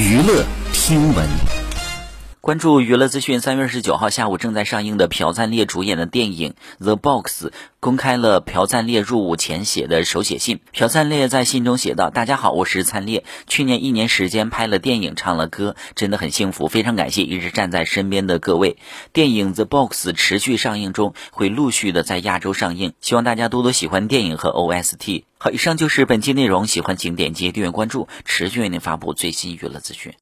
娱乐听闻。关注娱乐资讯，三月二十九号下午正在上映的朴赞烈主演的电影《The Box》公开了朴赞烈入伍前写的手写信。朴赞烈在信中写道：“大家好，我是灿烈。去年一年时间拍了电影，唱了歌，真的很幸福，非常感谢一直站在身边的各位。电影《The Box》持续上映中，会陆续的在亚洲上映，希望大家多多喜欢电影和 OST。好，以上就是本期内容，喜欢请点击订阅关注，持续为您发布最新娱乐资讯。